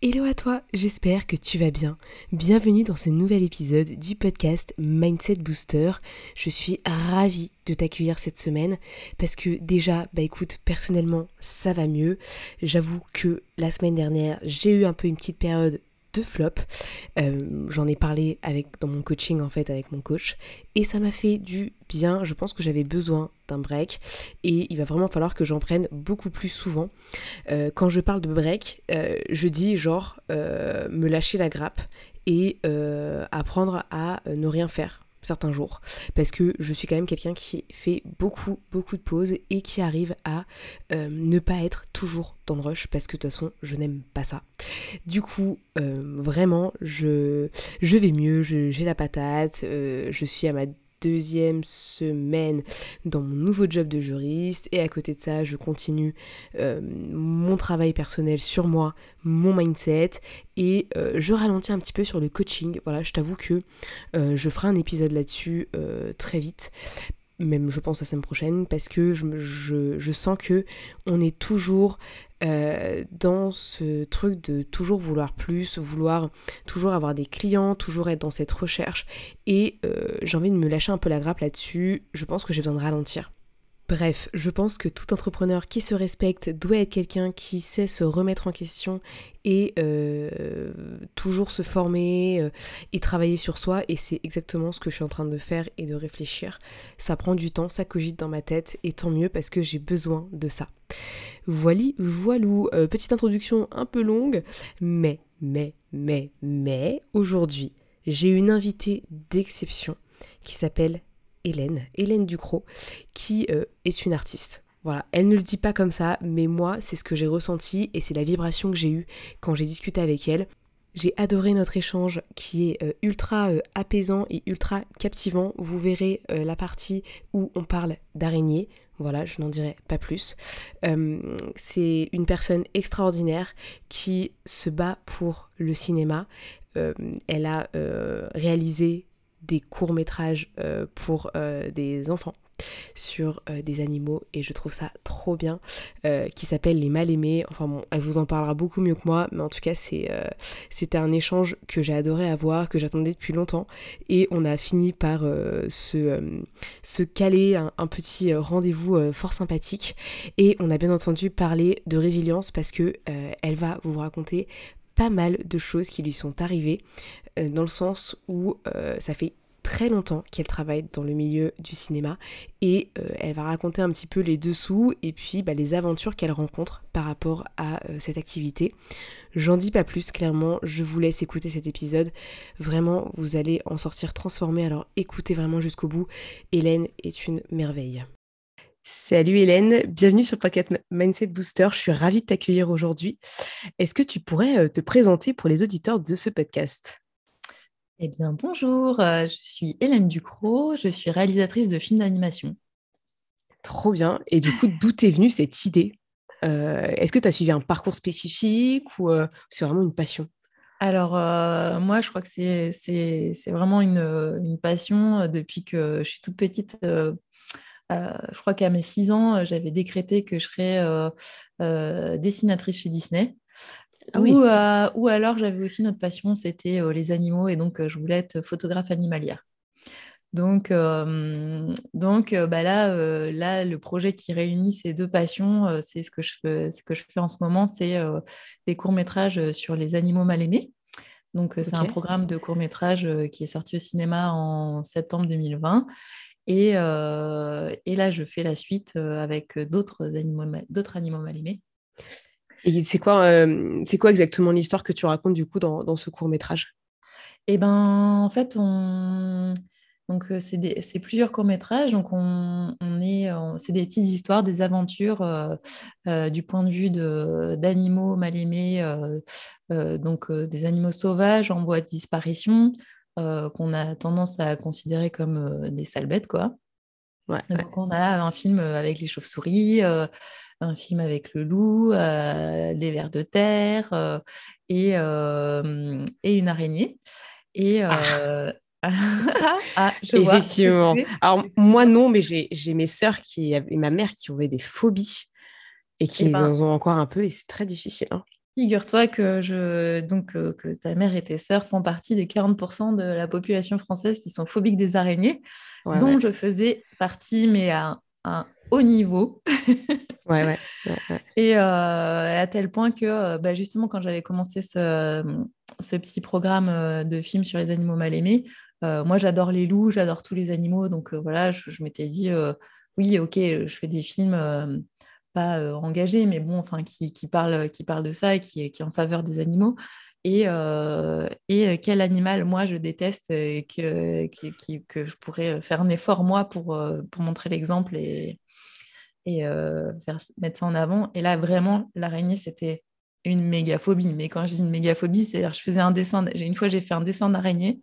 Hello à toi, j'espère que tu vas bien. Bienvenue dans ce nouvel épisode du podcast Mindset Booster. Je suis ravie de t'accueillir cette semaine parce que déjà, bah écoute, personnellement, ça va mieux. J'avoue que la semaine dernière, j'ai eu un peu une petite période de flop. Euh, j'en ai parlé avec, dans mon coaching en fait avec mon coach et ça m'a fait du bien. Je pense que j'avais besoin d'un break et il va vraiment falloir que j'en prenne beaucoup plus souvent. Euh, quand je parle de break, euh, je dis genre me lâcher la grappe et apprendre à ne rien faire certains jours. Parce que je suis quand même quelqu'un qui fait beaucoup beaucoup de pauses et qui arrive à euh, ne pas être toujours dans le rush parce que de toute façon je n'aime pas ça. Du coup euh, vraiment je je vais mieux j'ai la patate euh, je suis à ma deuxième semaine dans mon nouveau job de juriste. Et à côté de ça je continue euh, mon travail personnel sur moi, mon mindset. Et euh, je ralentis un petit peu sur le coaching. Voilà, je t'avoue que euh, je ferai un épisode là-dessus très vite même je pense la semaine prochaine, parce que je, sens que on est toujours euh, dans ce truc de toujours vouloir plus, vouloir toujours avoir des clients, toujours être dans cette recherche, et euh, j'ai envie de me lâcher un peu la grappe là-dessus, je pense que j'ai besoin de ralentir. Bref, je pense que tout entrepreneur qui se respecte doit être quelqu'un qui sait se remettre en question et euh, toujours se former euh, et travailler sur soi. Et c'est exactement ce que je suis en train de faire et de réfléchir. Ça prend du temps, ça cogite dans ma tête et tant mieux parce que j'ai besoin de ça. Voilà, voilou. Euh, petite introduction un peu longue, mais, mais, mais, mais, aujourd'hui, j'ai une invitée d'exception qui s'appelle Hélène, Hélène Ducrot, qui euh, est une artiste. Voilà, elle ne le dit pas comme ça, mais moi, c'est ce que j'ai ressenti et c'est la vibration que j'ai eue quand j'ai discuté avec elle. J'ai adoré notre échange qui est euh, ultra euh, apaisant et ultra captivant. Vous verrez la partie où on parle d'araignée. Voilà, je n'en dirai pas plus. c'est une personne extraordinaire qui se bat pour le cinéma. elle a réalisé des courts-métrages euh, pour euh, des enfants sur euh, des animaux et je trouve ça trop bien qui s'appelle les mal aimés enfin bon elle vous en parlera beaucoup mieux que moi mais en tout cas c'est c'était un échange que j'ai adoré avoir que j'attendais depuis longtemps et on a fini par se, caler un, un petit rendez-vous fort sympathique. Et on a bien entendu parler de résilience parce que elle va vous raconter pas mal de choses qui lui sont arrivées, dans le sens où euh, ça fait très longtemps qu'elle travaille dans le milieu du cinéma et euh, elle va raconter un petit peu les dessous et puis bah, les aventures qu'elle rencontre par rapport à cette activité. J'en dis pas plus, clairement, je vous laisse écouter cet épisode. Vraiment, vous allez en sortir transformé, alors écoutez vraiment jusqu'au bout. Hélène est une merveille. Salut Hélène, bienvenue sur podcast Mindset Booster. Je suis ravie de t'accueillir aujourd'hui. Est-ce que tu pourrais euh, te présenter pour les auditeurs de ce podcast? Eh bien, bonjour, euh, je suis Hélène Ducrot, je suis réalisatrice de films d'animation. Trop bien. Et du coup, d'où t'es venue cette idée? Euh, Est-ce que tu as suivi un parcours spécifique ou c'est vraiment une passion? Alors, moi, je crois que c'est vraiment une, une, passion depuis que je suis toute petite. Euh, je crois qu'à mes six ans, euh, j'avais décrété que je serais euh, dessinatrice chez Disney. Ah ou, alors j'avais aussi notre passion, c'était les animaux et donc je voulais être photographe animalière. Donc, donc bah là, là, le projet qui réunit ces deux passions, c'est ce, que je fais, ce que je fais en ce moment, c'est des courts-métrages sur les animaux mal aimés. Donc, c'est un programme de court-métrage qui est sorti au cinéma en septembre 2020 euh, et, là, je fais la suite euh, avec d'autres animaux, d'autres animaux mal aimés. Et c'est quoi, euh, c'est quoi exactement l'histoire que tu racontes du coup dans, ce court métrage? Eh ben, en fait, on... donc c'est, plusieurs courts métrages. Donc on, est, c'est des petites histoires, des aventures du point de vue de, d'animaux mal aimés, donc des animaux sauvages en voie de disparition, qu'on a tendance à considérer comme des sales bêtes, quoi. Ouais, donc, on a un film avec les chauves-souris, un film avec le loup, des vers de terre et, et, une araignée. Et, ah. ah, Effectivement. Alors, moi, non, mais j'ai mes sœurs qui, et ma mère qui avaient des phobies et qui eh ben en ont encore un peu, et c'est très difficile. Hein. Figure-toi que, je, donc, euh, que ta mère et tes sœurs font partie des 40% de la population française qui sont phobiques des araignées, dont je faisais partie, mais à un haut niveau. ouais, ouais, Et euh, à tel point que, euh, bah, justement, quand j'avais commencé ce, ce, petit programme de films sur les animaux mal aimés, euh, moi, j'adore les loups, j'adore tous les animaux. Donc euh, voilà, je, m'étais dit, euh, oui, ok, je fais des films pas engagés, mais bon, enfin, qui, qui, parlent, qui parlent de ça et qui, qui en faveur des animaux. Et, et, quel animal, moi, je déteste et que, que, je pourrais faire un effort, moi, pour, pour montrer l'exemple et, et faire, mettre ça en avant. Et là, vraiment, l'araignée, c'était une mégaphobie. Mais quand je dis une mégaphobie, c'est-à-dire je faisais un dessin, une fois, j'ai fait un dessin d'araignée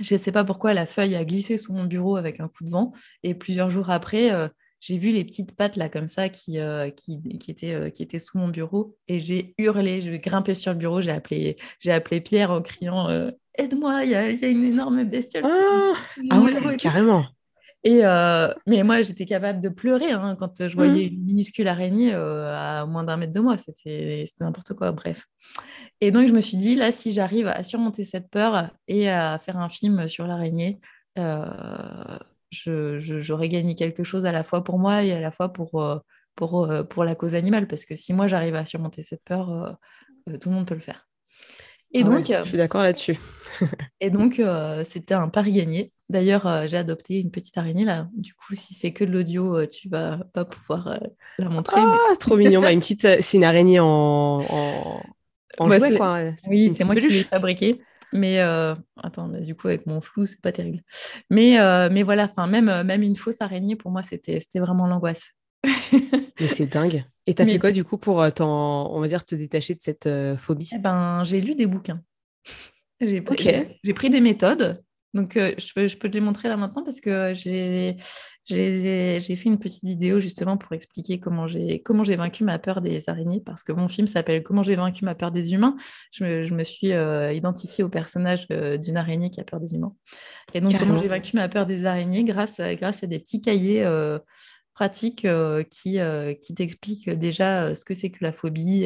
je ne sais pas pourquoi la feuille a glissé sous mon bureau avec un coup de vent. Et plusieurs jours après, j'ai vu les petites pattes là comme ça qui, qui, qui, étaient, qui étaient sous mon bureau. Et j'ai hurlé, je grimpé sur le bureau, j'ai appelé, j'ai appelé Pierre en criant Aide-moi, il y, y, a une énorme bestiole. Ah, ah ouais, carrément. Et mais moi, j'étais capable de pleurer hein, quand je voyais mmh. une minuscule araignée à moins d'un mètre de moi. C'était n'importe quoi, bref. Et donc, je me suis dit, là, si j'arrive à surmonter cette peur et à faire un film sur l'araignée, euh, j'aurais gagné quelque chose à la fois pour moi et à la fois pour, euh, pour, euh, pour la cause animale. Parce que si moi, j'arrive à surmonter cette peur, tout le monde peut le faire. Et ah donc, je suis d'accord là-dessus. et donc, c'était un pari gagné. D'ailleurs, j'ai adopté une petite araignée là. Du coup, si c'est que de l'audio, tu vas pas pouvoir la montrer. Ah, trop mignon. Bah, une petite, c'est une araignée en, oui, c'est moi qui l'ai fabriqué. Mais euh, attends, du coup, avec mon flou, c'est pas terrible. Mais, euh, mais voilà, même, euh, même une fausse araignée, pour moi, c'était vraiment l'angoisse. mais c'est dingue. Et tu as fait quoi, du coup, pour, on va dire, te détacher de cette phobie? Eh ben, J'ai lu des bouquins. J'ai pris des méthodes donc, euh, je, peux, je peux te les montrer là maintenant parce que j'ai fait une petite vidéo justement pour expliquer comment j'ai vaincu ma peur des araignées parce que mon film s'appelle Comment j'ai vaincu ma peur des humains. Je me, je me suis euh, identifiée au personnage euh, d'une araignée qui a peur des humains. Et donc, comment j'ai vaincu ma peur des araignées grâce, grâce à des petits cahiers pratiques qui, qui t'expliquent déjà ce que c'est que la phobie.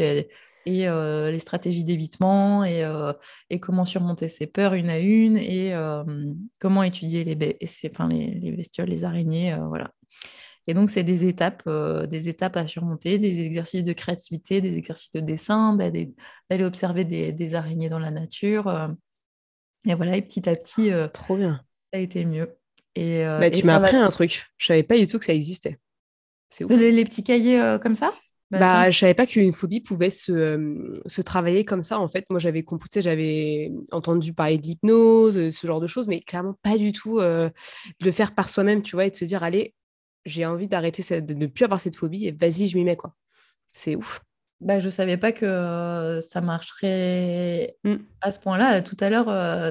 Et, euh, les stratégies d'évitement et, euh, et, comment surmonter ses peurs une à une et euh, comment étudier les, enfin, les, les, bestioles, les araignées, voilà. Et donc, c'est des étapes, des étapes à surmonter, des exercices de créativité, des exercices de dessin, d'aller observer des, des, araignées dans la nature. et voilà, et petit à petit, trop bien. Ça a été mieux. Et, bah, tu m'as appris un truc. Je savais pas du tout que ça existait. C'est. Les, les petits cahiers comme ça? Bah, bah je savais pas qu'une phobie pouvait se, se, travailler comme ça. En fait, moi, j'avais j'avais entendu parler de l'hypnose, ce genre de choses, mais clairement pas du tout de le faire par soi-même, tu vois, et de se dire, allez, j'ai envie d'arrêter, de ne plus avoir cette phobie, et vas-y, je m'y mets, quoi. C'est ouf. Bah, je savais pas que ça marcherait mmh. à ce point-là. Tout à l'heure,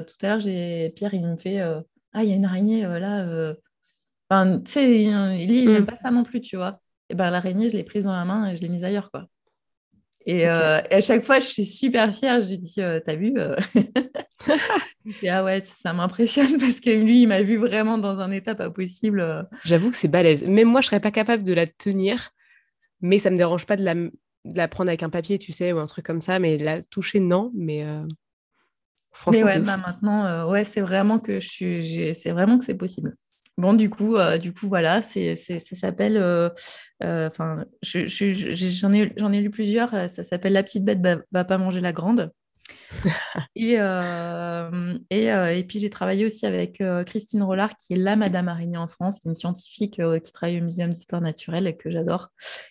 tout à l'heure, j'ai Pierre, il me fait, ah, il y a une araignée là. Enfin, tu sais, il n'aime mmh. pas ça non plus, tu vois et ben, l'araignée, je l'ai prise dans la main et je l'ai mise ailleurs. Quoi. Et, euh, à chaque fois, je suis super fière. J'ai dit, euh, t'as vu euh? Ah ouais, ça m'impressionne parce que lui, il m'a vu vraiment dans un état pas possible. J'avoue que c'est balèze. Même moi, je serais pas capable de la tenir, mais ça me dérange pas de la, de la prendre avec un papier, tu sais, ou un truc comme ça. Mais la toucher, non. Mais franchement, mais ouais, bah, maintenant, ouais, c'est vraiment que je suis, c'est vraiment que c'est possible. Bon, du coup, euh, du coup voilà, c'est, ça s'appelle. Euh, euh, enfin, j'en ai, j'en ai lu plusieurs. Ça s'appelle La petite bête va, va pas manger la grande. et, et, et, puis j'ai travaillé aussi avec Christine Rollard, qui est la Madame Araignée en France, qui est une scientifique qui travaille au Muséum d'histoire naturelle et que j'adore,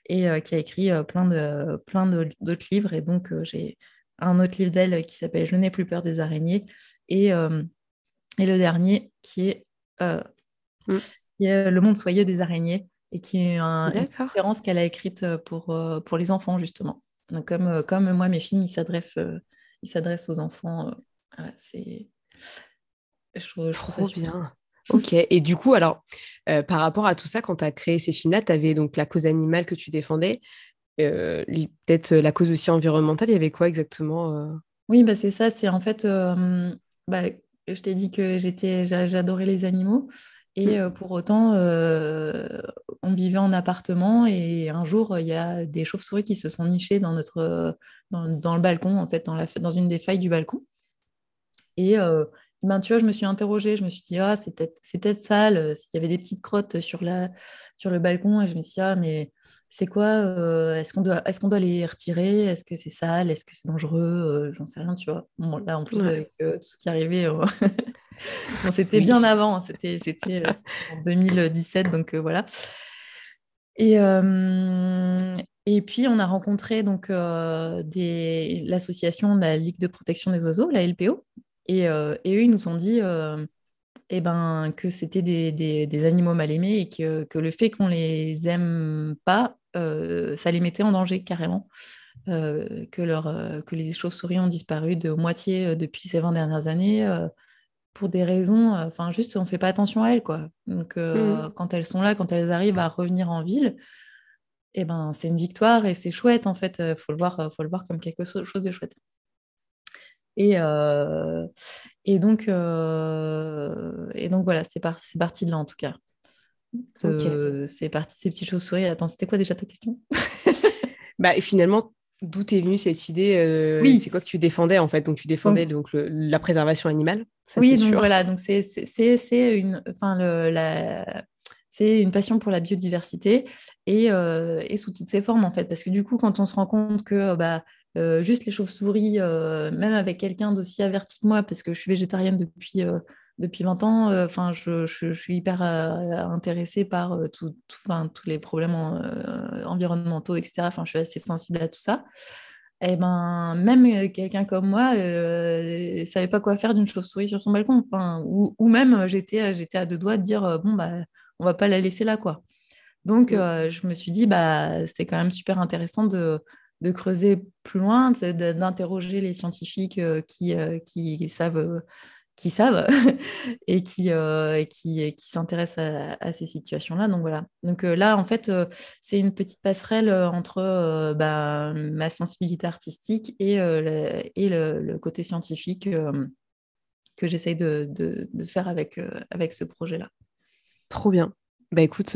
et qui a écrit plein, de, plein d'autres livres. Et donc j'ai un autre livre d'elle qui s'appelle Je n'ai plus peur des araignées, et, et le dernier qui est Mm. qui est Le monde soyeux des araignées, et qui est un, une conférence qu'elle a écrite euh, pour, euh, pour les enfants, justement. Donc, comme, euh, comme moi, mes films, ils s'adressent, ils s'adressent aux enfants Voilà, c'est. Je Trop bien. Ok, et du coup, alors, euh, par rapport à tout ça, quand tu as créé ces films-là, tu avais donc la cause animale que tu défendais, euh, peut-être la cause aussi environnementale, il y avait quoi exactement Oui, bah, c'est ça, c'est en fait, bah, je t'ai dit que j'étais, j'adorais les animaux, et mmh. pour autant, on vivait en appartement et un jour, il y a des chauves-souris qui se sont nichées dans, notre, dans, le balcon, en fait, dans, la, dans une des failles du balcon. Et ben, tu vois, je me suis interrogée, je me suis dit, ah, c'est peut-être sale, il y avait des petites crottes sur, la, sur le balcon, et je me suis dit, ah, mais c'est quoi Est-ce qu'on doit, est qu'on doit les retirer? Est-ce que c'est sale? Est-ce que c'est dangereux? J'en sais rien, tu vois. Bon, là, en plus, avec tout ce qui arrivait, c'était bien avant, c'était en 2017, donc voilà. Et, et puis, on a rencontré donc l'association de la Ligue de protection des oiseaux, la LPO, et, eux, ils nous ont dit eh ben, que c'était des, animaux mal aimés et que, que le fait qu'on les aime pas, ça les mettait en danger carrément. que, leur, que les chauves-souris ont disparu de moitié depuis ces 20 dernières années pour des raisons, enfin juste on ne fait pas attention à elles. Quoi. Donc mmh. quand elles sont là, quand elles arrivent à revenir en ville, eh ben, c'est une victoire et c'est chouette en fait. Il faut, le voir, faut le voir comme quelque chose de chouette. Et, et, donc, et donc voilà, c'est parti de là en tout cas. C'est parti ces petites chauves-souris. Attends, c'était quoi déjà ta question? Bah, et Finalement, d'où est venue cette idée Oui. C'est quoi que tu défendais en fait? Donc tu défendais donc, la préservation animale. Oui, donc voilà, donc c'est une, enfin le, la, c'est une passion pour la biodiversité et, et, sous toutes ses formes en fait. Parce que du coup, quand on se rend compte que bah, euh, juste les chauves-souris, euh, même avec quelqu'un d'aussi averti que moi, parce que je suis végétarienne depuis, euh, depuis 20 ans, enfin, je, suis hyper intéressée par tout, tous les problèmes environnementaux, etc. Enfin, je suis assez sensible à tout ça. Eh ben, même quelqu'un comme moi ne savait pas quoi faire d'une chauve-souris sur son balcon. Enfin, ou, ou même j'étais, j'étais à deux doigts de dire bon, bah, on va pas la laisser là. quoi. Donc, je me suis dit, bah, c'était quand même super intéressant de, de creuser plus loin, d'interroger les scientifiques euh, qui, euh, qui savent euh, qui savent et qui, qui, qui s'intéressent à, ces situations-là. Donc voilà. Donc là, en fait, c'est une petite passerelle entre bah, ma sensibilité artistique et, le, et le, côté scientifique que j'essaye de, de, de, faire avec, avec ce projet-là. Trop bien. Bah écoute,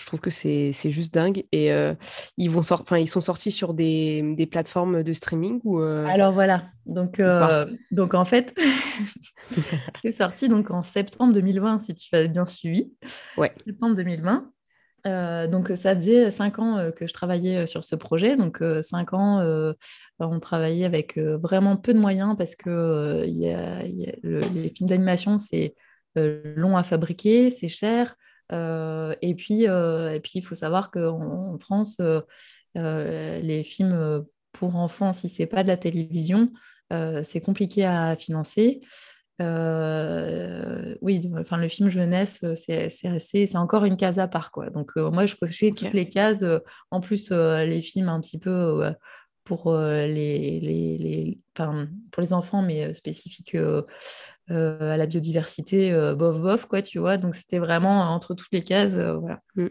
je trouve que c'est juste dingue. Et euh, ils, vont enfin, ils sont sortis sur des, des plateformes de streaming ou euh, Alors voilà, donc, euh, donc en fait, c'est sorti donc en septembre 2020, si tu as bien suivi. Ouais. Septembre 2020. donc ça faisait cinq ans que je travaillais sur ce projet. Donc cinq ans, on travaillait avec vraiment peu de moyens parce que y a, les films d'animation, c'est long à fabriquer, c'est cher. Euh, et puis, euh, et puis, il faut savoir qu'en en France, euh, les films pour enfants, si c'est pas de la télévision, c'est compliqué à financer. oui, enfin, le film jeunesse, c'est encore une case à part, quoi. Donc, moi, je cochais toutes les cases. en plus, les films un petit peu pour les, les, les pour les enfants, mais spécifiques à la biodiversité, euh, bof, bof, quoi, tu vois. Donc, c'était vraiment entre toutes les cases, euh, voilà. Mm.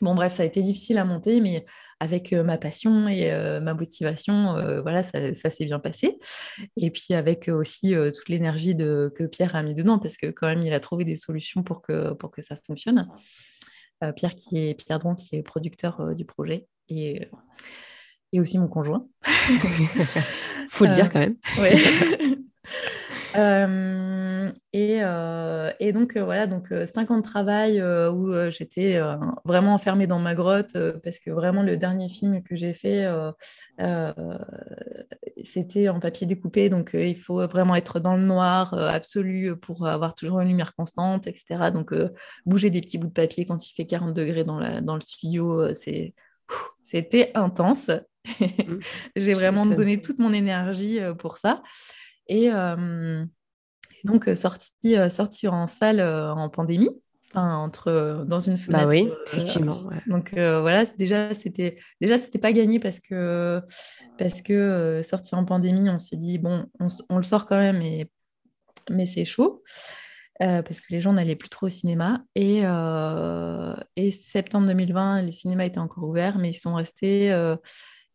Bon, bref, ça a été difficile à monter, mais avec ma passion et ma motivation, voilà, ça, s'est bien passé. Et puis avec aussi toute l'énergie que Pierre a mis dedans, parce que quand même, il a trouvé des solutions pour que, pour que ça fonctionne. Pierre, qui est, Pierre Dron, qui est producteur du projet et, et aussi mon conjoint. Faut le dire quand même. Ouais. Euh, et, euh, et, donc euh, voilà, donc cinq ans de travail où j'étais vraiment enfermée dans ma grotte parce que vraiment le dernier film que j'ai fait, c'était en papier découpé, donc il faut vraiment être dans le noir absolu pour avoir toujours une lumière constante, etc. Donc bouger des petits bouts de papier quand il fait 40 degrés dans, la, dans le studio, c'est c'était intense. Mmh. j'ai vraiment donné toute mon énergie pour ça. Et, donc, sorti, sorti en salle en pandémie. enfin entre dans une Bah fenêtre. oui, euh, effectivement. ouais. donc euh, voilà, déjà c'était déjà c'était pas gagné parce que parce que euh, sorti en pandémie, on s'est dit bon, on, le sort quand même, mais mais c'est chaud euh, parce que les gens n'allaient plus trop au cinéma. Et, euh, et septembre 2020, les cinémas étaient encore ouverts, mais ils sont restés euh,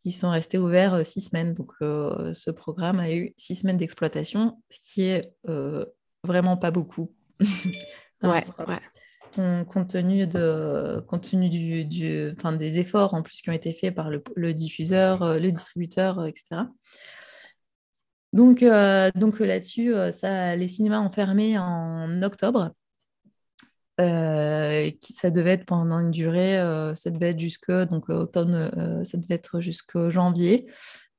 ils sont restés ouverts euh, six semaines. Donc euh, ce programme a eu six semaines d'exploitation, ce qui est euh, vraiment pas beaucoup. Ouais, ouais. com- compte tenu, de, compte tenu du, du- enfin, des efforts en plus qui ont été faits par le, le diffuseur, le distributeur, etc. Donc, euh, donc là-dessus, ça, les cinémas ont fermé en octobre. Euh, ça devait être pendant une durée, euh, ça devait être jusque donc euh, octobre, euh, ça devait être jusqu'au janvier.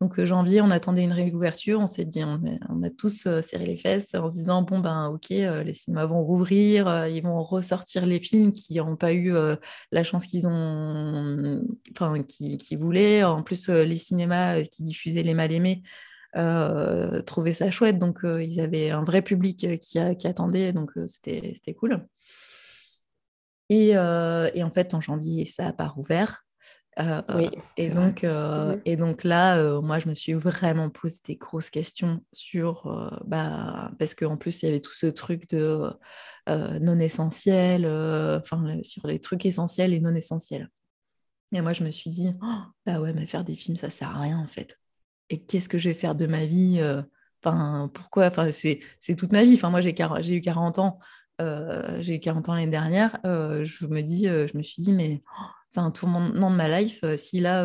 Donc euh, janvier, on attendait une réouverture. On s'est dit, on, a tous euh, serré les fesses en se disant bon ben ok, euh, les cinémas vont rouvrir, euh, ils vont ressortir les films qui n'ont pas eu euh, la chance qu'ils ont, enfin qui, voulaient. En plus, euh, les cinémas euh, qui diffusaient les mal-aimés euh, trouvaient ça chouette, donc euh, ils avaient un vrai public euh, qui, attendait, donc euh, c'était cool. Et, euh, et en fait, en janvier, ça n'a pas rouvert. Euh, Oui, et, c'est vrai. donc, euh, et donc là, euh, moi, je me suis vraiment posé des grosses questions sur, euh, bah, parce qu'en plus, il y avait tout ce truc de euh, non essentiel, euh, enfin, sur les trucs essentiels et non essentiels. Et moi, je me suis dit, Oh, bah ouais, mais faire des films, ça sert à rien, en fait. Et qu'est-ce que je vais faire de ma vie euh, Enfin, pourquoi Enfin, c'est toute ma vie. Enfin, moi, j'ai eu 40 ans. Euh, j'ai eu 40 ans l'année dernière. euh, je me dis, euh, je me suis dit, mais oh, c'est un tournant de ma life. si là,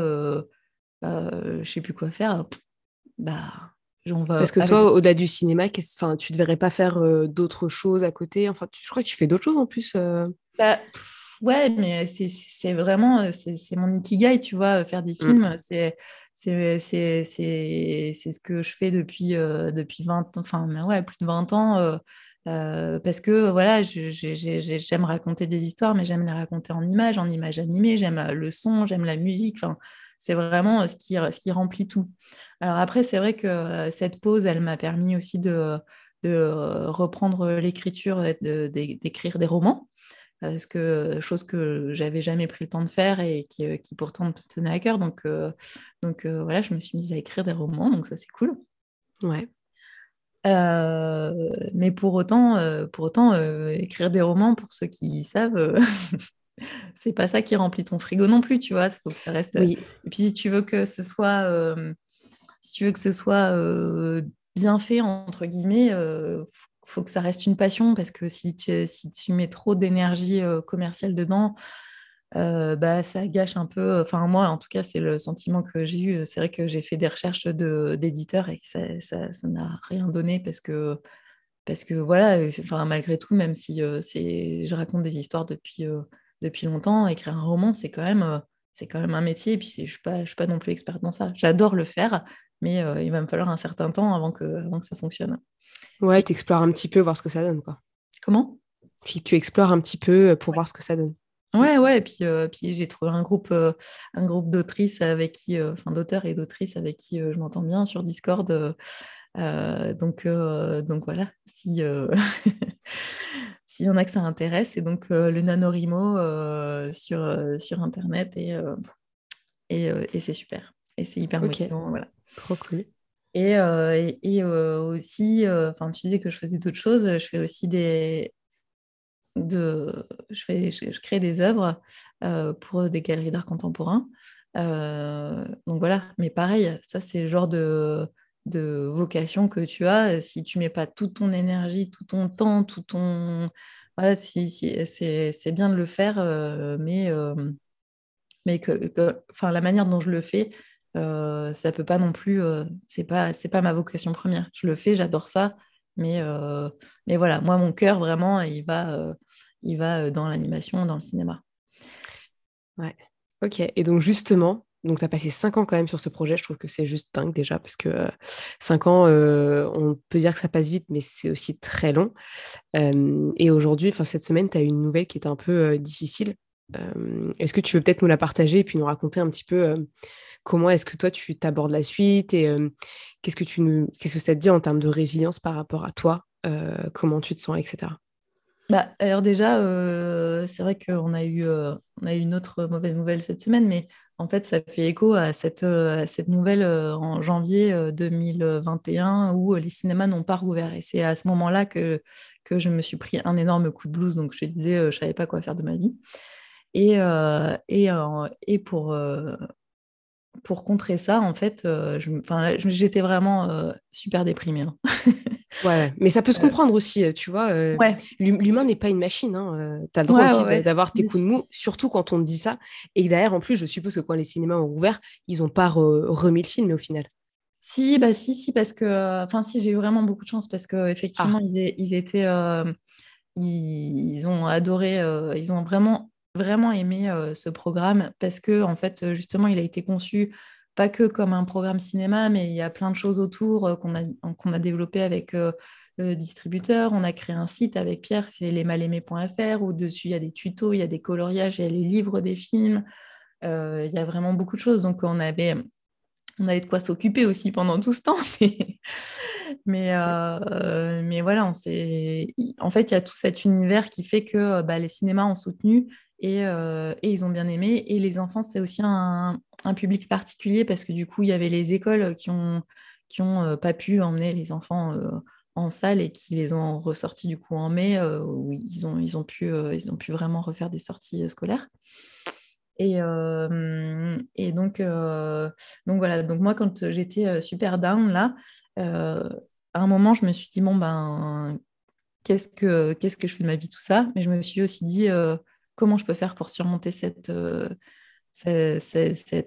je sais plus quoi faire, bah, j'en Parce que avec toi, au-delà du cinéma, enfin, tu ne devrais pas faire d'autres choses à côté? Enfin, tu- je crois que tu fais d'autres choses en plus. Bah, pff, ouais, mais c'est vraiment, c'est mon ikigai, tu vois, faire des Mm. films, c'est c'est ce que je fais depuis, euh, depuis 20 ans, enfin, ouais, plus de 20 ans, euh, euh, parce que, voilà, j'aime raconter des histoires, mais j'aime les raconter en images, en images animées, j'aime euh, le son, j'aime la musique, enfin, c'est vraiment euh, ce qui, ce qui remplit tout. Alors après, c'est vrai que cette pause, elle m'a permis aussi de, de reprendre l'écriture, d'écrire des romans parce que chose que j'avais jamais pris le temps de faire et qui, qui pourtant me tenait à cœur. Donc, donc voilà, je me suis mise à écrire des romans, donc ça c'est cool. Ouais. Euh, mais pour autant, euh, pour autant euh, écrire des romans, pour ceux qui savent, c'est pas ça qui remplit ton frigo non plus, tu vois. Il faut que ça reste. Oui. Et puis si tu veux que ce soit, si tu veux que ce soit bien fait entre guillemets, faut faut que ça reste une passion parce que si tu, si tu mets trop d'énergie commerciale dedans, euh, bah, ça gâche un peu. Enfin, moi, en tout cas, c'est le sentiment que j'ai eu. C'est vrai que j'ai fait des recherches de, d'éditeurs et que ça, n'a rien donné parce que, parce que voilà, enfin, malgré tout, même si euh, je raconte des histoires depuis, euh, depuis longtemps, écrire un roman, c'est quand même, c'est quand même un métier. Et puis, je ne suis, pas- suis pas non plus experte dans ça. J'adore le faire, mais il va me falloir un certain temps avant que, avant que ça fonctionne. Ouais, Et- t'explores un petit peu, voir ce que ça donne, quoi. Comment? Puis tu explores un petit peu pour voir ce que ça donne. Ouais, ouais, et puis, euh, puis j'ai trouvé un groupe, euh, un groupe d'autrices avec qui, euh, enfin d'auteurs et d'autrices avec qui je m'entends bien sur Discord. donc, donc voilà, si s'il y en a que ça intéresse, et donc le NaNoWriMo euh, sur, sur Internet, et, et, et c'est super. Et c'est hyper Ok. motivant, voilà. Trop cool. Et, et, et, aussi, enfin, tu disais que je faisais d'autres choses, je fais aussi des, de, je, crée des œuvres euh, pour des galeries d'art contemporain. Euh, donc voilà, mais pareil, ça c'est le genre de, vocation que tu as. Si tu mets pas toute ton énergie, tout ton temps, tout ton... Voilà, si, si, c'est, bien de le faire, euh, mais, mais la manière dont je le fais, ça peut pas non plus... c'est pas, pas ma vocation première. Je le fais, j'adore ça, mais, euh, mais voilà, moi, mon cœur, vraiment, il va, euh, il va euh, dans l'animation, dans le cinéma. Ok. Et donc justement, donc tu as passé cinq ans quand même sur ce projet. Je trouve que c'est juste dingue déjà parce que cinq ans, on peut dire que ça passe vite, mais c'est aussi très long. Et aujourd'hui, cette semaine, tu as eu une nouvelle qui était un peu difficile. Est-ce que tu veux peut-être nous la partager et puis nous raconter un petit peu comment est-ce que toi tu t'abordes la suite et euh, qu'est-ce que ça te dit en termes de résilience par rapport à toi, euh, comment tu te sens, etc. bah, alors déjà, c'est vrai qu'on a eu, on a eu une autre mauvaise nouvelle cette semaine, mais en fait, ça fait écho à cette, cette nouvelle en janvier 2021 où les cinémas n'ont pas rouvert. Et c'est à ce moment-là que, que je me suis pris un énorme coup de blues. Donc, je disais, je savais pas quoi faire de ma vie. Et, et, et pour, pour contrer ça, en fait, j'étais vraiment super déprimée. Hein. Ouais, mais ça peut se comprendre aussi, tu vois. L'humain n'est pas une machine. Hein. Tu as le droit aussi d'avoir tes coups de mou, surtout quand on te dit ça. Et derrière, en plus, je suppose que quand les cinémas ont ouvert, ils n'ont pas remis le film au final. Si, bah si, si, parce que, enfin, si, j'ai eu vraiment beaucoup de chance parce que effectivement, ah. ils, étaient, ils, ont adoré, ils ont vraiment, vraiment aimé ce programme parce que, en fait, justement, il a été conçu pas que comme un programme cinéma, mais il y a plein de choses autour euh, qu'on a, a développé avec euh, le distributeur. On a créé un site avec Pierre, c'est lesmalaimés.fr, où dessus il y a des tutos, il y a des coloriages, il y a les livres des films. Euh, il y a vraiment beaucoup de choses. Donc on avait, on avait de quoi s'occuper aussi pendant tout ce temps. mais, mais, voilà, on en fait, il y a tout cet univers qui fait que bah, les cinémas ont soutenu et, et, ils ont bien aimé. Et les enfants, c'est aussi un, public particulier parce que du coup, il y avait les écoles qui ont, qui ont euh, pas pu emmener les enfants euh, en salle et qui les ont ressortis du coup en mai euh, où ils ont, ils, ont pu, ils ont pu vraiment refaire des sorties scolaires. Et, et donc, donc voilà, donc moi quand j'étais super down là, à un moment je me suis dit bon ben qu'est-ce que je fais de ma vie tout ça, mais je me suis aussi dit comment je peux faire pour surmonter cette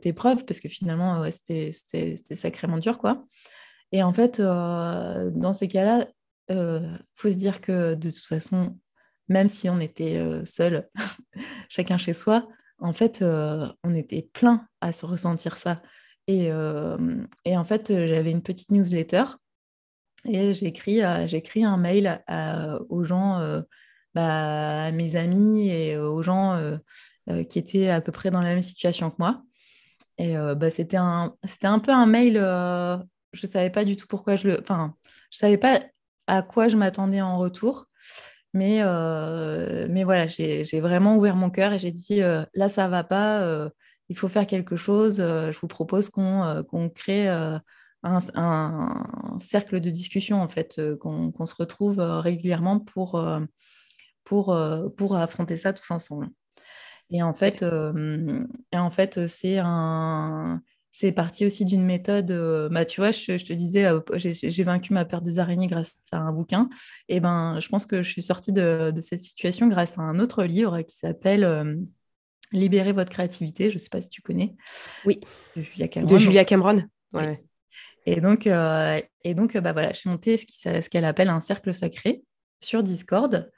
épreuve? Parce que finalement, c'était sacrément dur, quoi. Et en fait, euh, dans ces cas-là, il euh, faut se dire que de toute façon, même si on était euh, seul, chacun chez soi, en fait, on était plein à se ressentir ça. Et, et en fait, j'avais une petite newsletter et écrit un mail aux gens, bah, à mes amis et aux gens euh, qui était à peu près dans la même situation que moi. Et euh, bah, c'était un, un peu un mail, euh, je ne savais pas du tout pourquoi je le... Enfin, je savais pas à quoi je m'attendais en retour. Mais, mais voilà, j'ai, vraiment ouvert mon cœur et j'ai dit, là, ça va pas, il faut faire quelque chose. je vous propose qu'on, qu'on crée un, cercle de discussion, en fait, qu'on, qu'on se retrouve régulièrement pour, pour, pour affronter ça tous ensemble. Et en fait, euh, et en fait c'est un c'est parti aussi d'une méthode. Euh, bah, tu vois, je, te disais, euh, j'ai vaincu ma peur des araignées grâce à un bouquin. Et ben, je pense que je suis sortie de, de cette situation grâce à un autre livre qui s'appelle Libérer votre créativité. Je ne sais pas si tu connais. Oui. De Julia Cameron. De Julia Cameron. Ouais. Et donc, et donc bah, voilà, j'ai monté ce qu'elle appelle un cercle sacré sur Discord.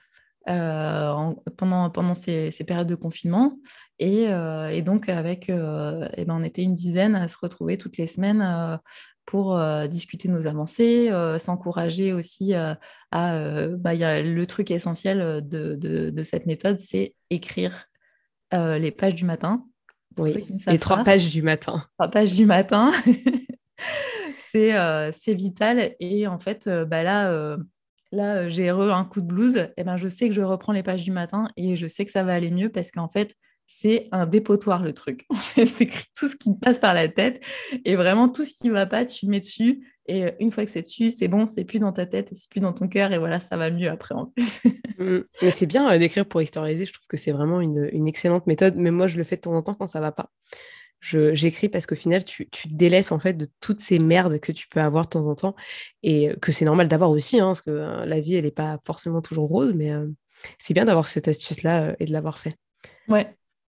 Euh, pendant, pendant ces, périodes de confinement. Et, euh, donc, avec, euh, eh ben, on était une dizaine à se retrouver toutes les semaines pour discuter de nos avancées, s'encourager aussi à... Bah, y a le truc essentiel de, de, cette méthode, c'est écrire les pages du matin. Oui, les trois pages du matin. Trois pages du matin. c'est vital. Et en fait, bah là là, euh, j'ai re un coup de blues, et eh ben, je sais que je reprends les pages du matin et je sais que ça va aller mieux parce qu'en fait, c'est un dépotoir le truc. c'est tout ce qui passe par la tête et vraiment tout ce qui ne va pas, tu mets dessus. Et euh, une fois que c'est dessus, c'est bon, c'est plus dans ta tête et c'est plus dans ton cœur et voilà, ça va mieux après. Mmh. Mais c'est bien euh, d'écrire pour historiser. Je trouve que c'est vraiment une, excellente méthode. Mais moi, je le fais de temps en temps quand ça va pas j'écris parce qu'au final, tu, tu, te délaisses en fait de toutes ces merdes que tu peux avoir de temps en temps et que c'est normal d'avoir aussi, hein, parce que hein, la vie, elle n'est pas forcément toujours rose, mais c'est bien d'avoir cette astuce-là et de l'avoir fait. Ouais,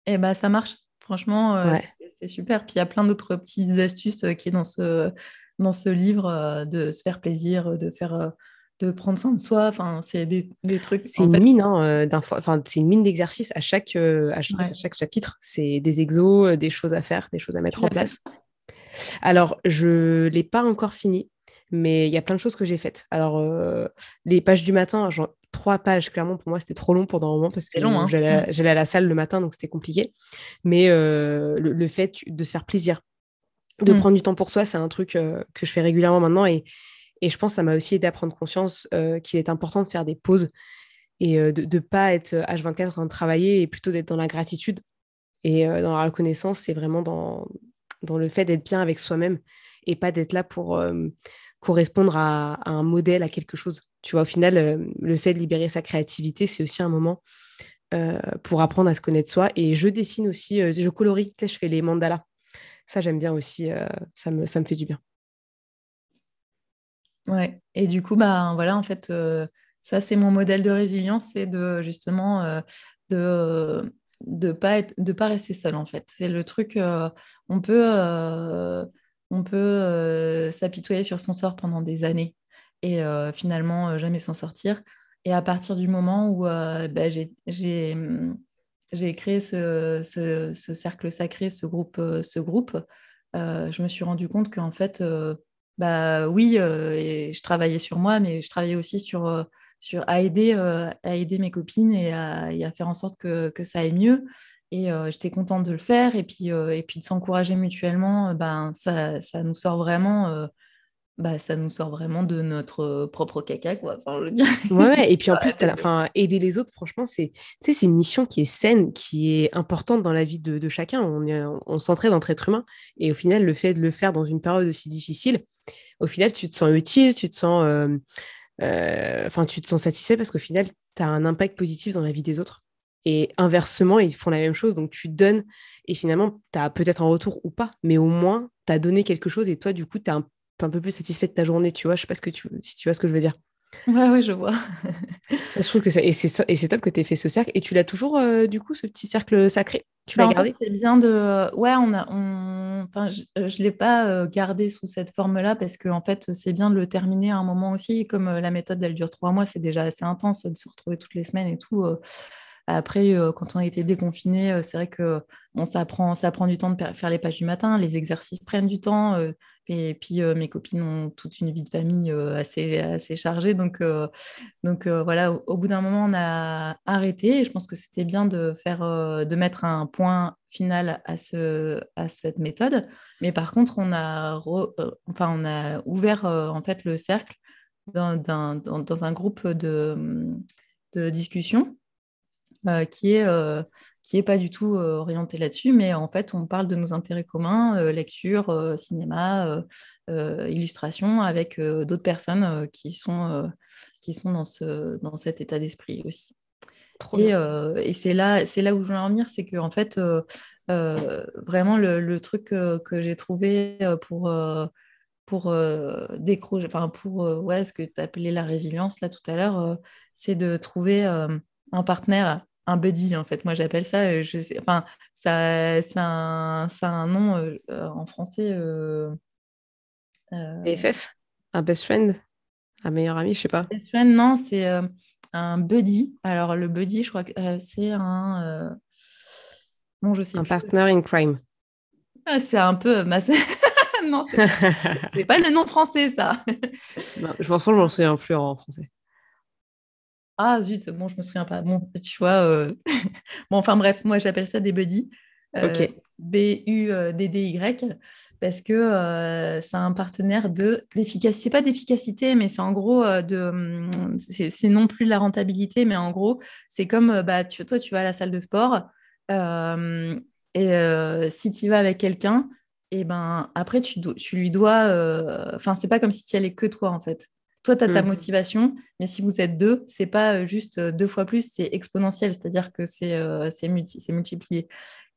et bah ça marche. Franchement, c'est super. Puis il y a plein d'autres petites astuces qui est dans ce, dans ce livre de se faire plaisir, de faire de prendre soin de soi. Enfin, c'est des, des trucs. C'est une, mine, hein, enfin, c'est une mine d'exercice à chaque, euh, à chaque, chapitre. C'est des exos, euh, des choses à faire, des choses à mettre en place. Alors, je l'ai pas encore fini, mais il y a plein de choses que j'ai faites. Alors, euh, les pages du matin, genre trois pages, clairement, pour moi, c'était trop long pendant un moment parce que hein. j'allais à la salle le matin, donc c'était compliqué. Mais le, fait de se faire plaisir, de mmh. prendre du temps pour soi, c'est un truc que je fais régulièrement maintenant et et je pense que ça m'a aussi aidé à prendre conscience euh, qu'il est important de faire des pauses et de ne pas être H24 en train de travailler et plutôt d'être dans la gratitude et dans la reconnaissance, c'est vraiment dans, le fait d'être bien avec soi-même et pas d'être là pour correspondre à, un modèle, à quelque chose. Tu vois, au final, le fait de libérer sa créativité, c'est aussi un moment pour apprendre à se connaître soi. Et je dessine aussi, je colorie, tu sais, je fais les mandalas. Ça, j'aime bien aussi, ça me fait du bien. Ouais, et du coup, bah, voilà, en fait, ça, c'est mon modèle de résilience, c'est de justement de de pas être, de pas rester seul en fait. C'est le truc, euh, on peut, euh, on peut euh, s'apitoyer sur son sort pendant des années et finalement jamais s'en sortir. Et à partir du moment où bah, j'ai hum, créé ce, ce, cercle sacré, ce groupe, ce groupe je me suis rendu compte qu'en fait, bah oui, et je travaillais sur moi, mais je travaillais aussi sur sur, à, aider, euh, à aider mes copines et à, faire en sorte que, que ça aille mieux. Et euh, j'étais contente de le faire. Et puis, euh, et puis de s'encourager mutuellement, ben, ça, ça, nous sort vraiment. Bah, ça nous sort vraiment de notre propre caca, quoi. Enfin, je ouais, et puis en plus, enfin, aider les autres, franchement, c'est c'est une mission qui est saine, qui est importante dans la vie de, de chacun. On, on s'entraide entre êtres humains. Et au final, le fait de le faire dans une période aussi difficile, au final, tu te sens utile, tu te sens euh, tu te sens satisfait parce qu'au final, tu as un impact positif dans la vie des autres. Et inversement, ils font la même chose. Donc, tu donnes et finalement, tu as peut-être un retour ou pas, mais au moins, tu as donné quelque chose et toi, du coup, tu es un, un, peu plus satisfait de ta journée. Tu vois, je sais pas ce que tu, si tu vois ce que je veux dire. Ouais, ouais, je vois. ça, je trouve que ça, et c'est top que tu aies fait ce cercle. Et tu l'as toujours, euh, du coup, ce petit cercle sacré? Tu l'as bah, gardé? C'est bien de. Ouais, on a, on... Enfin, je ne l'ai pas euh, gardé sous cette forme-là parce que, en fait, c'est bien de le terminer à un moment aussi. Comme euh, la méthode, elle dure trois mois, c'est déjà assez intense de se retrouver toutes les semaines et tout. Après, quand on a été déconfiné, c'est vrai que bon, ça, prend, ça prend du temps de faire les pages du matin, les exercices prennent du temps. Et puis, mes copines ont toute une vie de famille assez, assez chargée. Donc, donc voilà, au, bout d'un moment, on a arrêté. Et je pense que c'était bien de, faire, de mettre un point final à, ce, à cette méthode. Mais par contre, on a, enfin, on a ouvert en fait le cercle dans, dans, dans un groupe de, de discussion qui est qui est pas du tout euh, orienté là-dessus, mais en fait, on parle de nos intérêts communs, lecture, cinéma, illustration, avec d'autres personnes qui sont qui sont dans ce dans cet état d'esprit aussi. et, et c'est là c'est là où je veux en venir, c'est que en fait vraiment le, le truc que j'ai trouvé pour pour décrocher, enfin pour ouais, ce que tu appelais la résilience là tout à l'heure, c'est de trouver un partenaire un buddy, en fait. Moi, j'appelle ça, euh, je sais, enfin, ça, c'est un, un, nom euh, euh, en français. BFF Un best friend? Un meilleur ami, je sais pas. Best friend, non, c'est un buddy. Alors, le buddy, je crois que c'est un. Non, je sais Un partner in crime. Ah, c'est un peu. non, c'est pas le nom français, ça. non, je pense que je m'en souviens plus en français. Ah zut, bon, je me souviens pas. Bon, tu vois. Euh, bon, enfin bref, moi j'appelle ça des buddies. Euh, ok. B-U-D-D-Y, parce que euh, c'est un partenaire de d'efficacité. C'est pas d'efficacité, mais c'est en gros de. Hum, c'est non plus de la rentabilité, mais en gros, c'est comme bah, tu, toi, tu vas à la salle de sport et si tu vas avec quelqu'un, et ben après, tu, tu lui dois. Enfin, c'est pas comme si tu y allais que toi, en fait. Toi, tu as ta mmh. motivation, mais si vous êtes deux, c'est pas euh, juste euh, deux fois plus, c'est exponentiel, c'est-à-dire que c'est euh, multiplié.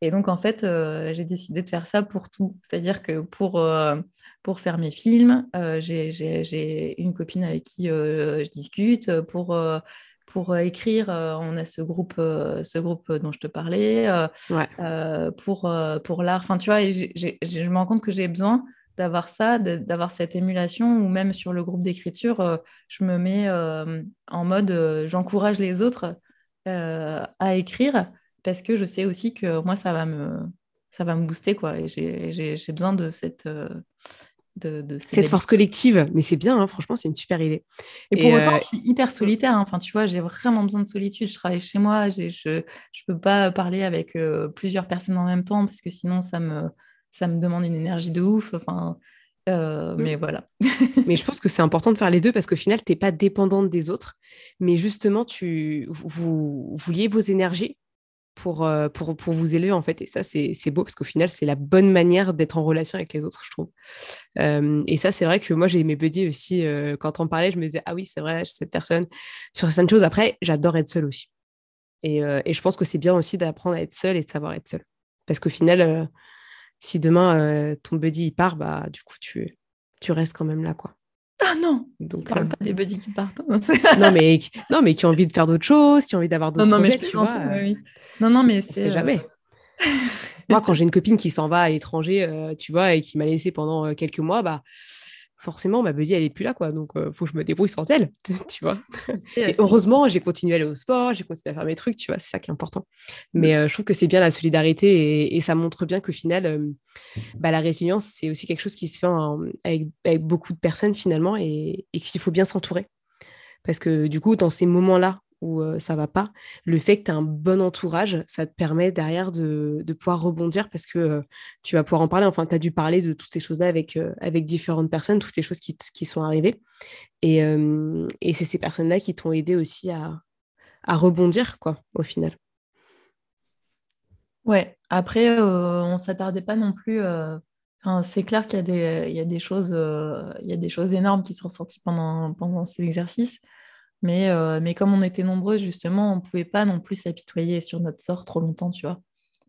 Et donc, en fait, j'ai décidé de faire ça pour tout. C'est-à-dire que pour, pour faire mes films, j'ai une copine avec qui je discute. Pour, pour écrire, on a ce groupe, ce groupe dont je te parlais. pour pour l'art, enfin, tu vois, je me rends compte que j'ai besoin d'avoir ça, d'avoir cette émulation, ou même sur le groupe d'écriture, euh, je me mets euh, en mode euh, j'encourage les autres à écrire parce que je sais aussi que moi, ça va me, ça va me booster, quoi. Et j'ai besoin de cette. De, cette force collective, mais c'est bien, hein, franchement, c'est une super idée. Et, pour autant, je suis hyper solitaire. Hein. Enfin, tu vois, j'ai vraiment besoin de solitude. Je travaille chez moi, je ne peux pas parler avec plusieurs personnes en même temps parce que sinon, ça me, ça me demande une énergie de ouf. Enfin, Euh, mm. Mais voilà. mais je pense que c'est important de faire les deux parce qu'au final, tu n'es pas dépendante des autres, mais justement, tu, vous, vous liez vos énergies pour, euh, pour, pour, vous élever, en fait. Et ça, c'est beau parce qu'au final, c'est la bonne manière d'être en relation avec les autres, je trouve. Euh, et ça, c'est vrai que moi, j'ai mes buddies aussi. quand on parlait, je me disais, ah oui, c'est vrai, cette personne. Sur certaines choses, après, j'adore être seule aussi. Et, et, je pense que c'est bien aussi d'apprendre à être seule et de savoir être seule. Parce qu'au final, si demain euh, ton buddy il part, bah du coup tu, tu restes quand même là quoi. Ah non, donc parle euh, pas des buddies qui partent. Non mais non mais qui ont envie de faire d'autres choses, qui ont envie d'avoir d'autres projets, mais tu vois. Euh, non non mais c'est jamais. Moi quand j'ai une copine qui s'en va à l'étranger, tu vois, et qui m'a laissé pendant quelques mois, bah forcément, ma buddy, elle est plus là, quoi. Donc, il euh, faut que je me débrouille sans elle, tu vois. Et heureusement, j'ai continué à aller au sport, j'ai continué à faire mes trucs, tu vois, c'est ça qui est important. Mais euh, je trouve que c'est bien la solidarité et, ça montre bien qu'au final, euh, bah, la résilience, c'est aussi quelque chose qui se fait avec, beaucoup de personnes, finalement, et qu'il faut bien s'entourer. Parce que du coup, dans ces moments-là où ça va pas, le fait que tu as un bon entourage, ça te permet derrière de, pouvoir rebondir parce que tu vas pouvoir en parler. Enfin, tu as dû parler de toutes ces choses-là avec, avec différentes personnes, toutes les choses qui, qui sont arrivées. Et, et c'est ces personnes-là qui t'ont aidé aussi à, à, rebondir, quoi, au final. Ouais, après, on s'attardait pas non plus. c'est clair qu'il y, y, a des choses, il y a des choses énormes qui sont sorties pendant, pendant cet exercice. Mais, euh, mais comme on était nombreuses, justement, on ne pouvait pas non plus s'apitoyer sur notre sort trop longtemps, tu vois.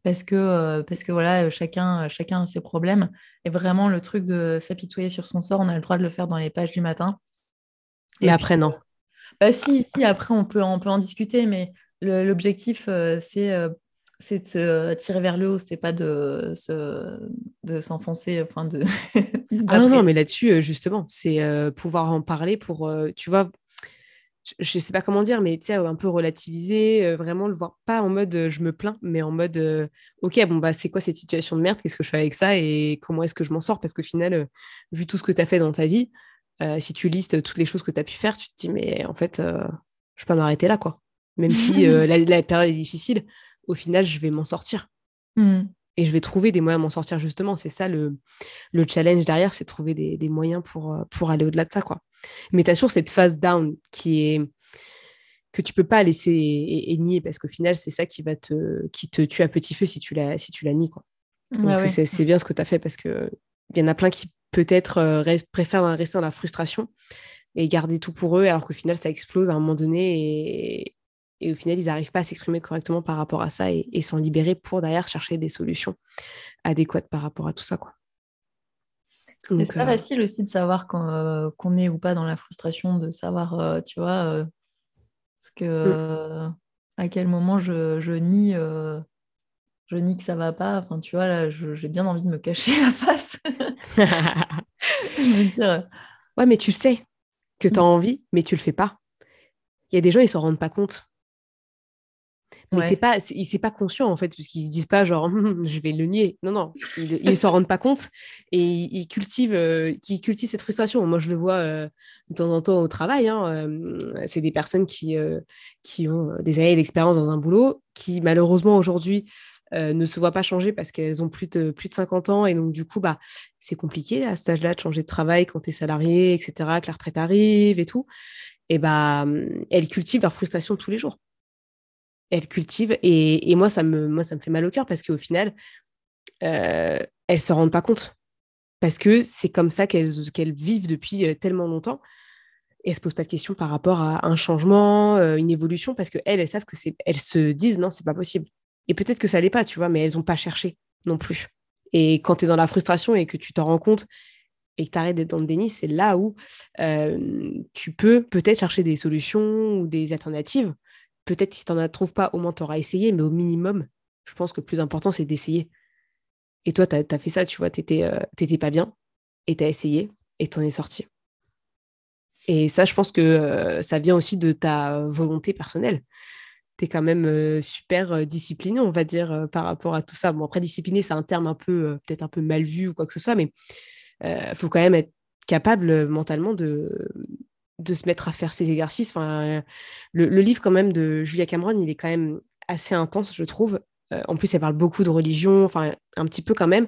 Parce que, euh, parce que voilà, chacun, chacun a ses problèmes. Et vraiment, le truc de s'apitoyer sur son sort, on a le droit de le faire dans les pages du matin. Et mais après, non. Bah si, si, après, on peut, on peut en discuter, mais l'objectif, euh, c'est c'est de se tirer vers le haut, c'est pas de, de s'enfoncer, enfin de... ah non, non, mais là-dessus, justement, c'est pouvoir en parler pour, tu vois, je ne sais pas comment dire, mais tu sais, un peu relativiser, euh, vraiment le voir pas en mode euh, je me plains, mais en mode euh, ok, bon, bah c'est quoi cette situation de merde, qu'est-ce que je fais avec ça? Et comment est-ce que je m'en sors? Parce qu'au final, vu tout ce que tu as fait dans ta vie, si tu listes toutes les choses que tu as pu faire, tu te dis, mais en fait, je peux pas m'arrêter là, quoi. Même si la, période est difficile, au final, je vais m'en sortir. Mmh. Et je vais trouver des moyens de m'en sortir, justement. C'est ça le, le challenge derrière, c'est trouver des, des, moyens pour, pour aller au-delà de ça, quoi. Mais tu as toujours cette phase down qui est que tu peux pas laisser et, nier parce qu'au final c'est ça qui va te qui te tue à petit feu si tu la si tu la nies quoi. Donc c'est bien ce que tu as fait parce que il y en a plein qui peut-être euh, préfèrent rester dans la frustration et garder tout pour eux alors qu'au final ça explose à un moment donné et, et au final ils n'arrivent pas à s'exprimer correctement par rapport à ça et, et s'en libérer pour derrière chercher des solutions adéquates par rapport à tout ça quoi. C'est pas euh, facile aussi de savoir euh, qu'on est ou pas dans la frustration, de savoir, euh, tu vois, que, mm. à quel moment je, je nie, je nie que ça va pas. Enfin, tu vois, là, j'ai bien envie de me cacher la face. Ouais, mais tu sais que tu as mm. envie, mais tu le fais pas. Il y a des gens, ils s'en rendent pas compte. Mais c'est pas, il c'est pas conscient en fait, parce qu'ils se disent pas genre je vais le nier. Non, non, ils, ils s'en rendent pas compte et ils, cultivent, euh, cultivent cette frustration. Moi, je le vois euh, de temps en temps au travail. Hein, euh, c'est des personnes qui, qui ont des années d'expérience dans un boulot, qui malheureusement aujourd'hui ne se voient pas changer parce qu'elles ont plus de, plus de 50 ans et donc du coup, bah, c'est compliqué à cet âge-là de changer de travail quand tu es salarié, etc., que la retraite arrive et tout. Et bah, elles cultivent leur frustration tous les jours elle cultive. Et, moi, ça me, fait mal au cœur parce qu'au final, euh, elles ne se rendent pas compte. Parce que c'est comme ça qu'elles vivent depuis euh, tellement longtemps. Et elles ne se posent pas de questions par rapport à un changement, euh, une évolution, parce qu'elles, elles savent que c'est. Elles se disent non, c'est pas possible. Et peut-être que ça l'est pas, tu vois, mais elles n'ont pas cherché non plus. Et quand tu es dans la frustration et que tu t'en rends compte et que tu arrêtes d'être dans le déni, c'est là où tu peux peut-être chercher des solutions ou des alternatives peut-être si tu n'en trouves pas, au moins tu auras essayé, mais au minimum, je pense que le plus important, c'est d'essayer. Et toi, tu as, fait ça, tu vois, tu n'étais euh, pas bien, et tu as essayé, et tu en es sorti. Et ça, je pense que euh, ça vient aussi de ta volonté personnelle. Tu es quand même euh, super discipliné, on va dire, par rapport à tout ça. Bon, après, discipliné, c'est un terme un peu, peut-être un peu mal vu ou quoi que ce soit, mais il faut quand même être capable mentalement de, de se mettre à faire ces exercices. Enfin, le, livre quand même de Julia Cameron, il est quand même assez intense, je trouve. Euh, en plus, elle parle beaucoup de religion, enfin un petit peu quand même,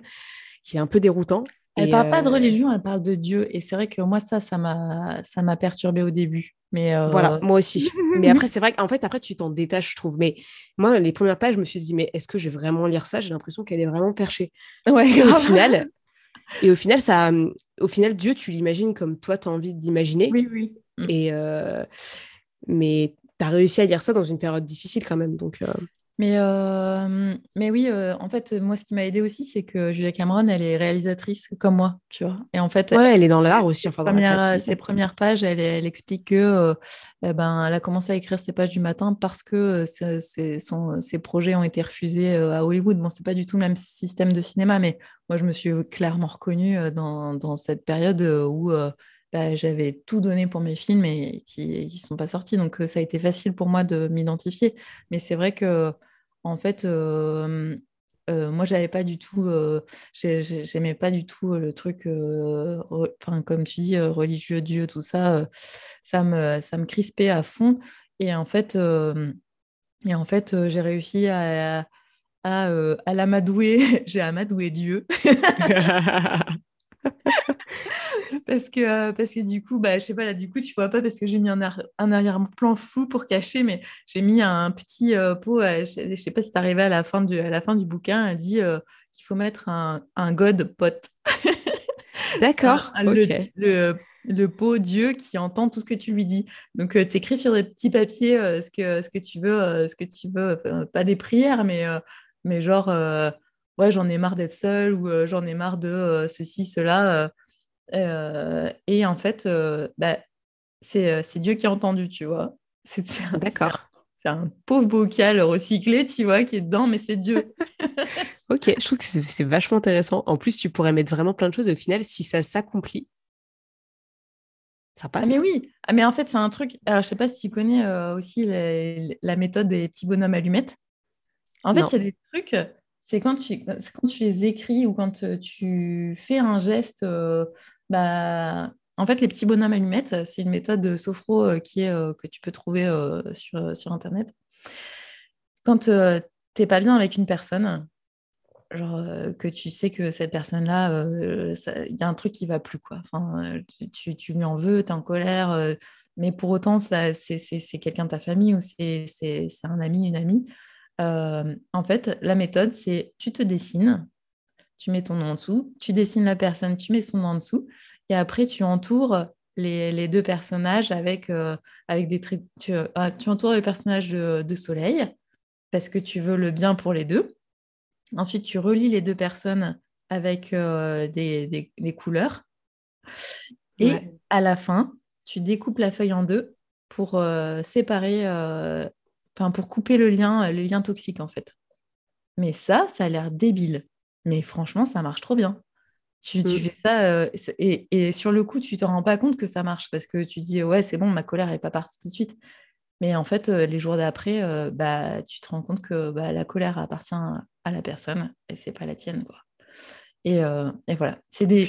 qui est un peu déroutant. Elle parle pas de religion, elle parle de Dieu. Et c'est vrai que moi, ça, ça m'a, ça m'a perturbé au début. Mais Voilà, moi aussi. mais après, c'est vrai qu'en fait, après, tu t'en détaches, je trouve. Mais moi, les premières pages, je me suis dit, mais est-ce que je vais vraiment lire ça? J'ai l'impression qu'elle est vraiment perchée. Ouais, et au final, et au final, ça, au final, Dieu, tu l'imagines comme toi, tu as envie d'imaginer. Oui, oui. Mm. Et mais tu as réussi à lire ça dans une période difficile quand même. Donc, mais, euh, mais oui, euh, en fait, moi, ce qui m'a aidé aussi, c'est que Julia Cameron, elle est réalisatrice comme moi, tu vois. Et en fait, ouais, elle est dans l'art aussi. Enfin, dans ses premières pages, elle, elle explique que euh, eh ben, elle a commencé à écrire ses pages du matin parce que ses projets ont été refusés à Hollywood. Bon, c'est pas du tout le même système de cinéma, mais moi, je me suis clairement reconnue dans, dans cette période où bah, j'avais tout donné pour mes films et qui ne sont pas sortis. Donc, ça a été facile pour moi de m'identifier. Mais c'est vrai que, en fait, euh, euh, moi, j'avais pas du tout, euh, j'aimais pas du tout le truc, enfin, comme tu dis, religieux, Dieu, tout ça, ça, me, ça me crispait à fond. Et en fait, et en fait j'ai réussi à, à, à l'amadouer, j'ai amadoué Dieu. parce que euh, parce que du coup bah je sais pas là du coup tu vois pas parce que j'ai mis un, un arrière-plan fou pour cacher mais j'ai mis un petit euh, pot je, sais pas si tu arrivé à la fin du à la fin du bouquin elle dit euh, qu'il faut mettre un, un god pot. D'accord le, le, pot Dieu qui entend tout ce que tu lui dis. Donc tu écris sur des petits papiers ce que ce que tu veux ce que tu veux pas des prières mais mais genre ouais j'en ai marre d'être seule ou j'en ai marre de ceci cela euh, et en fait, euh, bah, euh, c'est Dieu qui a entendu, tu vois. D'accord. C'est un pauvre bocal recyclé, tu vois, qui est dedans, mais c'est Dieu. ok, je trouve que c'est vachement intéressant. En plus, tu pourrais mettre vraiment plein de choses. Et au final, si ça s'accomplit, ça passe. Ah, mais oui, ah, mais en fait, c'est un truc. Alors, je sais pas si tu connais aussi la, méthode des petits bonhommes allumettes. En fait, c'est des trucs c'est quand tu, quand tu les écris ou quand tu fais un geste bah, en fait, les petits bonhommes allumettes, c'est une méthode de sophro euh, qui est, euh, que tu peux trouver euh, sur, sur Internet. Quand tu n'es pas bien avec une personne, genre que tu sais que cette personne-là, il y a un truc qui va plus, quoi. Enfin, tu, tu lui en veux, tu es en colère, mais pour autant, c'est quelqu'un de ta famille ou c'est un ami, une amie. En fait, la méthode, c'est tu te dessines tu mets ton nom en dessous, tu dessines la personne, tu mets son nom en dessous, et après tu entoures les, deux personnages avec, euh, avec des traits. Tu, euh, ah, tu, entoures les personnages de, soleil parce que tu veux le bien pour les deux. Ensuite, tu relis les deux personnes avec euh, des, couleurs. Et à la fin, tu découpes la feuille en deux pour séparer, enfin pour couper le lien, le lien toxique en fait. Mais ça, ça a l'air débile. Mais franchement, ça marche trop bien. Tu, mm. fais ça euh, et, sur le coup, tu te rends pas compte que ça marche parce que tu dis ouais, c'est bon, ma colère n'est pas partie tout de suite. Mais en fait, euh, les jours d'après, euh, bah, tu te rends compte que bah, la colère appartient à la personne et c'est pas la tienne. Quoi. Et, voilà, c'est des,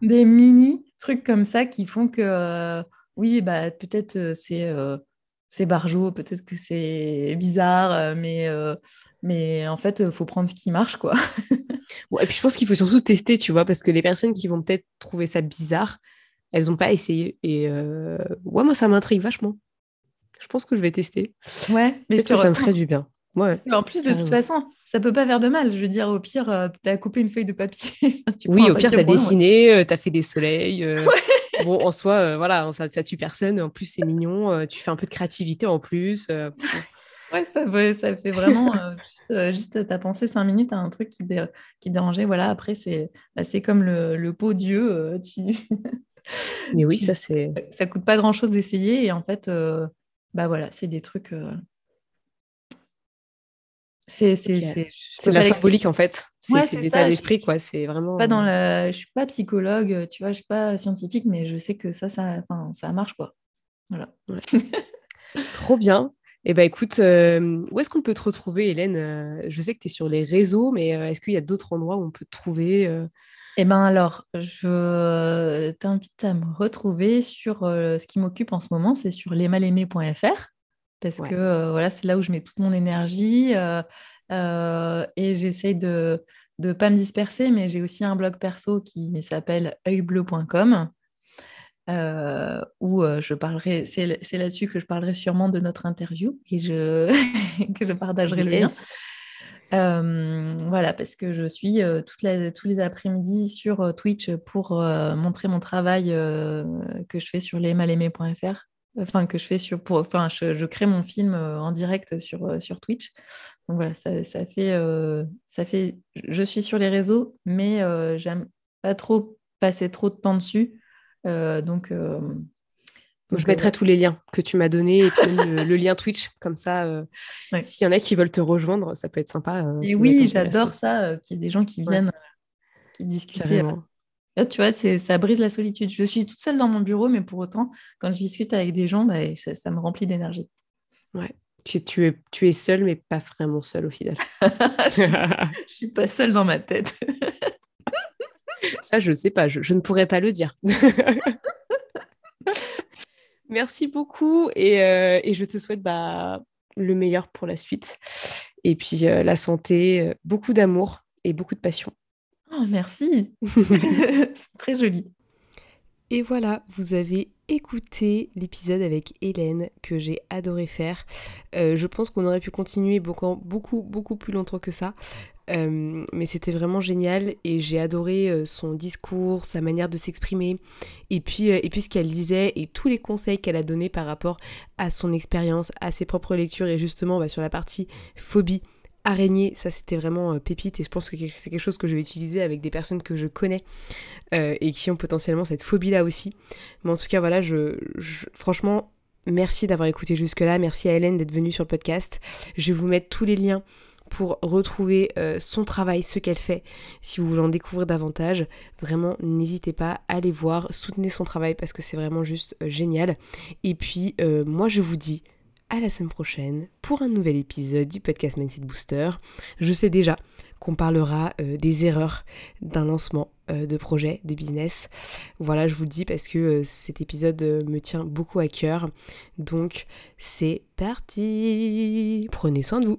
des mini trucs comme ça qui font que oui, bah, peut-être c'est c'est barjot, peut-être que c'est bizarre, mais, mais en fait, il faut prendre ce qui marche, quoi. et puis je pense qu'il faut surtout tester, tu vois, parce que les personnes qui vont peut-être trouver ça bizarre, elles n'ont pas essayé. Et euh... ouais, moi, ça m'intrigue vachement. Je pense que je vais tester. Ouais, mais que ça me ferait du bien. Ouais, en plus, de toute façon, ça peut pas faire de mal. Je veux dire, au pire, euh, tu as coupé une feuille de papier. oui, au pire, tu as dessiné, euh, tu as fait des soleils. Euh, bon, en soi, voilà, ça, ça tue personne. En plus, c'est mignon. tu fais un peu de créativité en plus. Ouais, ça, ça fait vraiment euh, juste, euh, juste t'as pensé cinq minutes à un truc qui, qui dérangeait. Voilà, après, c'est bah, comme le, le pot Dieu. Euh, tu... Mais oui, ça c'est. Ça coûte pas grand chose d'essayer. Et en fait, bah voilà, c'est des trucs. C'est la symbolique en fait. C'est l'état d'esprit quoi. C'est vraiment. Pas dans la... Je suis pas psychologue, tu vois, je suis pas scientifique, mais je sais que ça, ça, ça marche quoi. Voilà. Trop bien. Eh bien, écoute, euh, où est-ce qu'on peut te retrouver, Hélène? Euh, Je sais que tu es sur les réseaux, mais euh, est-ce qu'il y a d'autres endroits où on peut te trouver Eh bien, alors, je t'invite à me retrouver sur ce qui m'occupe en ce moment, c'est sur lesmalaimés.fr. parce que voilà, c'est là où je mets toute mon énergie et j'essaye de ne pas me disperser, mais j'ai aussi un blog perso qui s'appelle œilbleu.com euh, où euh, je parlerai, c'est là-dessus que je parlerai sûrement de notre interview et je, que je partagerai le lien. Euh, voilà, parce que je suis tous les après-midi sur Twitch pour montrer mon travail que je fais sur lesmalaimés.fr. Enfin, que je fais sur. Pour, enfin, je, crée mon film en direct sur, sur Twitch. Donc voilà, ça, ça fait, ça fait. Je suis sur les réseaux, mais j'aime pas trop passer trop de temps dessus euh, donc, euh, donc, je mettrai tous les liens que tu m'as donnés et puis le, lien Twitch. Comme ça, euh, s'il y en a qui veulent te rejoindre, ça peut être sympa. et oui, j'adore ça, qu'il y ait des gens qui viennent, qui discutent. Tu vois, ça brise la solitude. Je suis toute seule dans mon bureau, mais pour autant, quand je discute avec des gens, bah, ça, me remplit d'énergie. Ouais. Tu, tu, es, tu es seule, mais pas vraiment seule au final. je, ne suis pas seule dans ma tête. Ça, je ne sais pas, je, ne pourrais pas le dire. Merci beaucoup euh, et, je te souhaite bah, le meilleur pour la suite. Et puis euh, la santé, euh, beaucoup d'amour et beaucoup de passion. Oh, merci. C'est très joli. Et voilà, vous avez écouté l'épisode avec Hélène que j'ai adoré faire. je pense qu'on aurait pu continuer beaucoup, beaucoup, beaucoup plus longtemps que ça. Euh, mais c'était vraiment génial et j'ai adoré euh, son discours, sa manière de s'exprimer et puis, euh, et puis ce qu'elle disait et tous les conseils qu'elle a donnés par rapport à son expérience, à ses propres lectures et justement bah, sur la partie phobie araignée, ça c'était vraiment pépite et je pense que c'est quelque chose que je vais utiliser avec des personnes que je connais et qui ont potentiellement cette phobie là aussi. Mais en tout cas voilà, je franchement merci d'avoir écouté jusque là, merci à Hélène d'être venue sur le podcast. Je vais vous mettre tous les liens pour retrouver euh, son travail, ce qu'elle fait. Si vous voulez en découvrir davantage, vraiment n'hésitez pas à aller voir, soutenez son travail parce que c'est vraiment juste euh, génial. Et puis euh, moi je vous dis à la semaine prochaine pour un nouvel épisode du podcast Mindset Booster. Je sais déjà qu'on parlera des erreurs d'un lancement de projet, de business. Voilà, je vous le dis parce que cet épisode me tient beaucoup à cœur. Donc c'est parti Prenez soin de vous